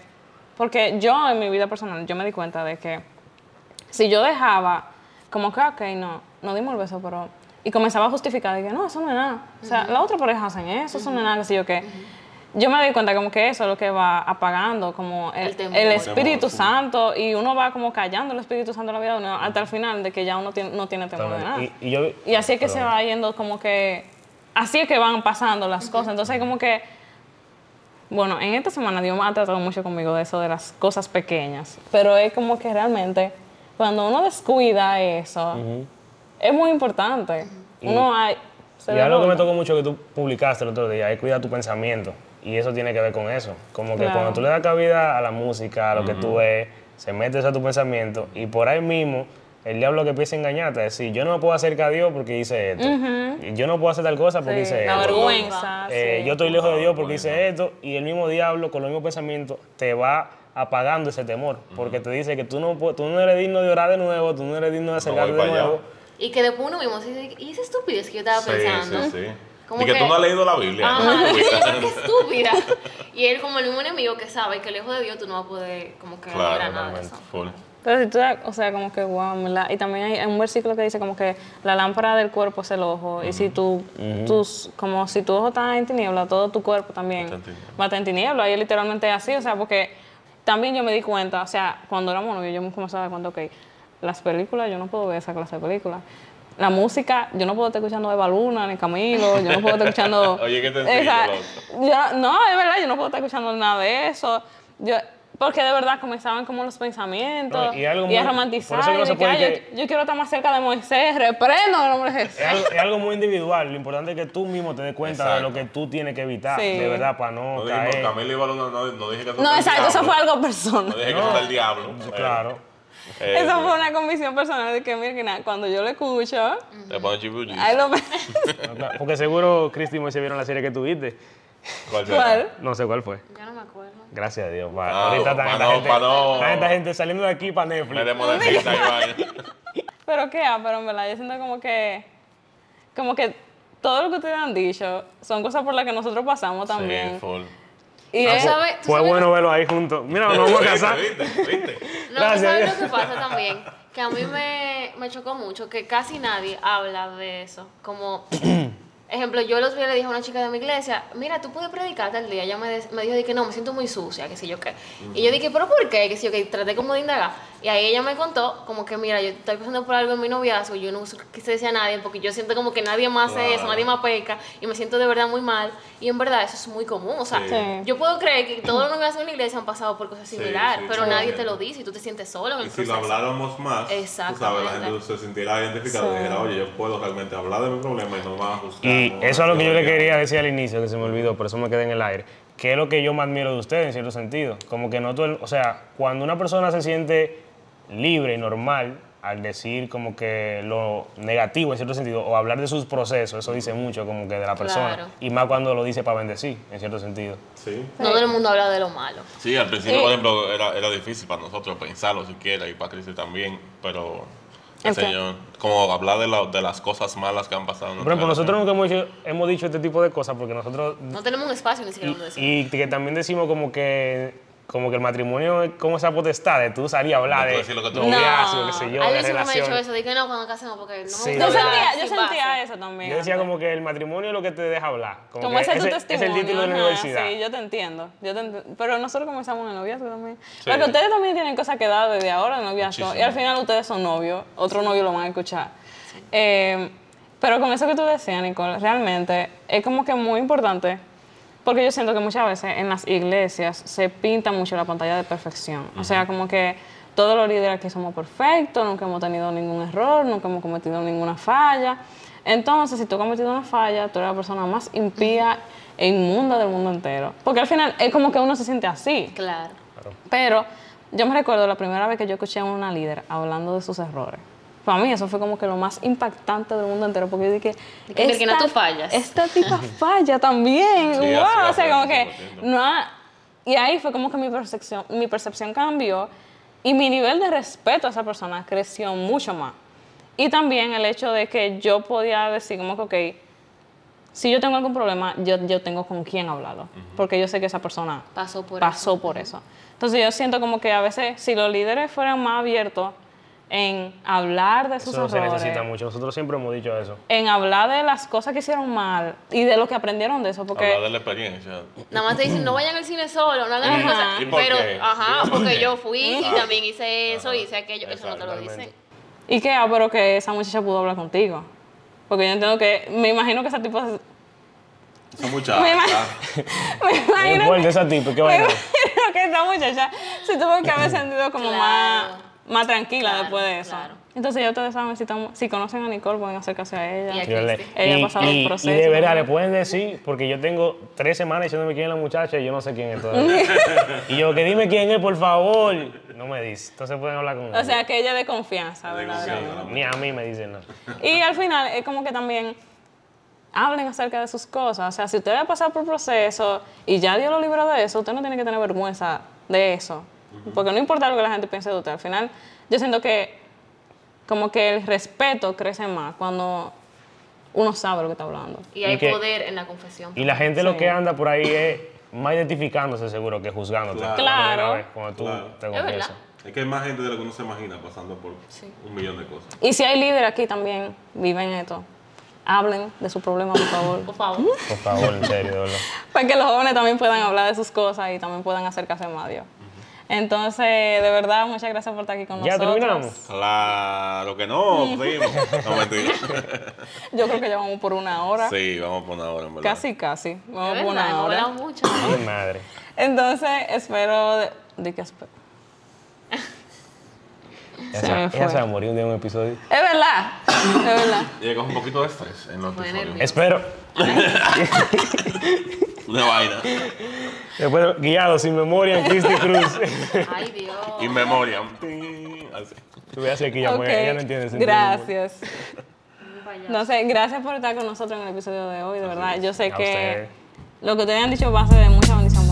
porque yo en mi vida personal, yo me di cuenta de que si yo dejaba, como que, ok, no, no dimos el beso, pero. Y comenzaba a justificar, de que no, eso no es nada. O sea, la otra pareja hacen eso, eso no es nada, que sé yo qué. Yo me di cuenta como que eso es lo que va apagando, como el, El temor. el El Espíritu temor, sí. Santo, y uno va como callando el Espíritu Santo en la vida de uno hasta el final, de que ya uno tiene- no tiene temor de nada. Y, y yo, Y así es que se perdón. va yendo como que, así es que van pasando las cosas. Entonces como que, bueno, en esta semana Dios me ha tratado mucho conmigo de eso, de las cosas pequeñas. Pero es como que realmente, cuando uno descuida eso, es muy importante. Uno hay... se Y algo que me tocó mucho que tú publicaste el otro día es cuidar tu pensamiento. Y eso tiene que ver con eso. Como que Claro. cuando tú le das cabida a la música, a lo que tú ves, se mete eso a tu pensamiento y por ahí mismo el diablo que empieza a engañarte, es decir, yo no me puedo acercar a Dios porque hice esto. Y yo no puedo hacer tal cosa porque Sí, hice la esto. vergüenza. Eh, sí. yo estoy lejos de Dios porque hice esto y el mismo diablo con los mismos pensamientos te va apagando ese temor porque te dice que tú no, tú no eres digno de orar de nuevo, tú no eres digno de acercarte voy de allá. nuevo. Y que después uno mismo se dice, ¿y esa estupidez que yo estaba Sí, pensando? sí, sí. Como Y que, que- tú no has leído la Biblia. Ajá, ¿no? qué estúpida. Y él como el mismo enemigo que sabe que lejos de Dios tú no vas a poder como que Claro, lograr nada de totalmente. eso. Full. Pero si tú, o sea, como que, wow, ¿verdad? Y también hay un versículo que dice como que la lámpara del cuerpo es el ojo. Y si tú, tus, como si tu ojo está en tiniebla, todo tu cuerpo también va a estar en tiniebla. Y es literalmente así, o sea, porque también yo me di cuenta, o sea, cuando éramos novios, yo me comencé a dar cuenta, ok, las películas, yo no puedo ver esa clase de películas. La música, yo no puedo estar escuchando Eva Luna ni Camilo, yo no puedo estar escuchando. Oye, qué Esa- loco. yo- no, es verdad, yo no puedo estar escuchando nada de eso. Yo, porque de verdad comenzaban como los pensamientos No, y algo a muy- romantizar. por eso que no y de que, puede "Ay, que- yo, yo quiero estar más cerca de Moisés, reprendo en el nombre de Jesús. Es algo, es algo muy individual. Lo importante es que tú mismo te des cuenta de lo Exacto. que tú tienes que evitar, Sí. de verdad, para no, No dijimos, caer. Camila y Baluna, no, no dije que eso No, era el exacto, eso fue algo No personal. dije que No. eso era el diablo. Claro. Eh, Eso fue una convicción personal de que, mira, que nada, cuando yo lo escucho, Te lo. No, Porque seguro Cristi y Moisés vieron la serie que tuviste. ¿Cuál? ¿Cuál? No sé cuál fue. Ya no me acuerdo. Gracias a Dios. Ah, Ahorita está esta no, gente, esta gente saliendo de aquí para Me Netflix. Pero qué, ah, pero en verdad, yo siento como que, como que todo lo que ustedes han dicho son cosas por las que nosotros pasamos también. Sí, full. y ¿Tú es, sabes, tú Fue sabes- bueno verlo ahí juntos. Mira, nos vamos a casar. ¿Viste? ¿Viste? No, ¿tú Gracias, ¿sabes Dios. lo que pasa también? Que a mí me, me chocó mucho que casi nadie habla de eso. Como, ejemplo, yo los vi le dije a una chica de mi iglesia, mira, tú puedes predicar tal día. Ella me, me dijo de que no, me siento muy sucia, que sé yo qué. Y yo dije, ¿pero por qué? Que sé yo qué. Traté como de indagar. Y ahí ella me contó como que, mira, yo estoy pasando por algo en mi noviazgo, yo no quise decir a nadie porque yo siento como que nadie más hace eso, nadie más peca y me siento de verdad muy mal. Y en verdad eso es muy común. O sea, Sí. Yo puedo creer que todos los noviazgos en la iglesia han pasado por cosas similares, sí, pero nadie te lo dice y tú te sientes solo en el Y si lo habláramos más, tú sabes, la gente se sentirá identificada y dijera, oye, yo puedo realmente hablar de mi problema y no me van a juzgar. Y eso es lo que yo le quería decir al inicio, que se me olvidó, por eso me quedé en el aire. Que es lo que yo más admiro de ustedes, en cierto sentido. Como que no todo el- O sea, cuando una persona se siente libre y normal al decir como que lo negativo en cierto sentido, o hablar de sus procesos, eso dice mucho como que de la persona. Claro. Y más cuando lo dice para bendecir, en cierto sentido. Sí. No todo el mundo habla de lo malo. Sí, al principio, Sí. por ejemplo, era, era difícil para nosotros pensarlo siquiera y para Cristi también, pero como hablar de, la- de las cosas malas que han pasado. en Por ejemplo, nosotros nunca hemos dicho, hemos dicho este tipo de cosas porque nosotros No tenemos un espacio ni siquiera donde decir. Y que también decimos como que como que el matrimonio es como esa potestad de tú salir a hablar De tú de decir lo que tú noviazgo, No. qué sé yo, Alguien de siempre me ha dicho eso, de que no, cuando casemos, porque no me Sí. gusta yo sentía, yo sentía eso también. Yo decía como que el matrimonio es lo que te deja hablar. Como, Como que ese es tu ese- testimonio. Es el título de la universidad. Sí, yo te entiendo. Yo te ent- Pero nosotros comenzamos en el noviazgo también. Sí. Porque ustedes también tienen cosas que dar desde ahora en el noviazgo. Muchísimo. Y al final ustedes son novios. Otro novio lo van a escuchar. Eh, pero con eso que tú decías, Nicole, realmente es como que muy importante Porque yo siento que muchas veces en las iglesias se pinta mucho la pantalla de perfección. O sea, como que todos los líderes aquí somos perfectos, nunca hemos tenido ningún error, nunca hemos cometido ninguna falla. Entonces, si tú has cometido una falla, tú eres la persona más impía e inmunda del mundo entero. Porque al final es como que uno se siente así. Claro. Pero yo me recuerdo la primera vez que yo escuché a una líder hablando de sus errores. Para mí eso fue como que lo más impactante del mundo entero, porque yo dije, que, Virginia, tú fallas. Esta tipa falla también, Sí, wow, así o sea, como que no ha- y ahí fue como que mi percepción, mi percepción cambió y mi nivel de respeto a esa persona creció mucho más. Y también el hecho de que yo podía decir como que, ok, si yo tengo algún problema, yo, yo tengo con quién hablarlo, porque yo sé que esa persona Pasó por pasó por eso. Entonces yo siento como que a veces si los líderes fueran más abiertos en hablar de sus Eso se errores, necesita mucho. Nosotros siempre hemos dicho eso. en hablar de las cosas que hicieron mal y de lo que aprendieron de eso, porque Hablar de la experiencia. Nada más te dicen, no vayan al cine solo, no hagan Ajá. cosas. ¿Y por Pero, qué? ajá, por porque qué. yo fui y también hice eso, hice aquello. Eso no te lo dicen. y que ah, pero que esa muchacha pudo hablar contigo. Porque yo entiendo que me imagino que esa tipo se- Esa muchacha. Me imagino- me No imagino importa que, esa tipo, ¿qué me vaina? imagino que esa muchacha se tuvo que haber sentido como Claro. más, más tranquila Claro, después de eso. claro. Entonces ya ustedes saben si, estamos- si conocen a Nicole pueden acercarse a ella. Y. Ella ha pasado el y- proceso y de verdad, le pueden decir, porque yo tengo tres semanas diciéndome quién es la muchacha y yo no sé quién es todavía. y yo, que dime quién es, por favor. No me dice. Entonces pueden hablar con O ella. sea, que ella de confianza, De confianza. Ni a mí me dicen nada. Y al final es como que también hablen acerca de sus cosas. O sea, si usted va a pasar por proceso y ya Dios lo libró de eso, usted no tiene que tener vergüenza de eso. Porque no importa lo que la gente piense de usted. Al final, yo siento que como que el respeto crece más cuando uno sabe lo que está hablando. Y hay Y que- poder en la confesión. Y la gente lo que anda por ahí es más identificándose seguro que juzgándote. Claro. Cuando Claro. Cuando tú Claro. te Es confiesas. Es que hay más gente de lo que uno se imagina pasando por Sí. un millón de cosas. Y si hay líderes aquí también, viven esto. Hablen de su problema, por favor. Por favor. Por favor, en serio. Para que los jóvenes también puedan hablar de sus cosas y también puedan acercarse más a Dios. Entonces, de verdad, muchas gracias por estar aquí con ¿Ya nosotros. terminamos? Claro que no, seguimos. No, mentira. Yo creo que ya vamos por una hora. Sí, vamos por una hora, en verdad. Casi, casi. Vamos por una hora. mucho. Mi madre. Entonces, espero. De, de que espero. Ella Se ella se va a morir un día en un episodio. Es verdad. Es verdad. Llega un poquito de estrés en los episodios. Espero. Una vaina. Después, guiado sin memoria en Cristi Cruz. Ay, Dios. In memoria. Así. Tú veas aquí ya, Ok, pues, ella no entiende el sentido del humor. Gracias. No sé, gracias por estar con nosotros en el episodio de hoy, de verdad. Yo sé A que ustedes. lo que ustedes han dicho va a ser de mucha bendición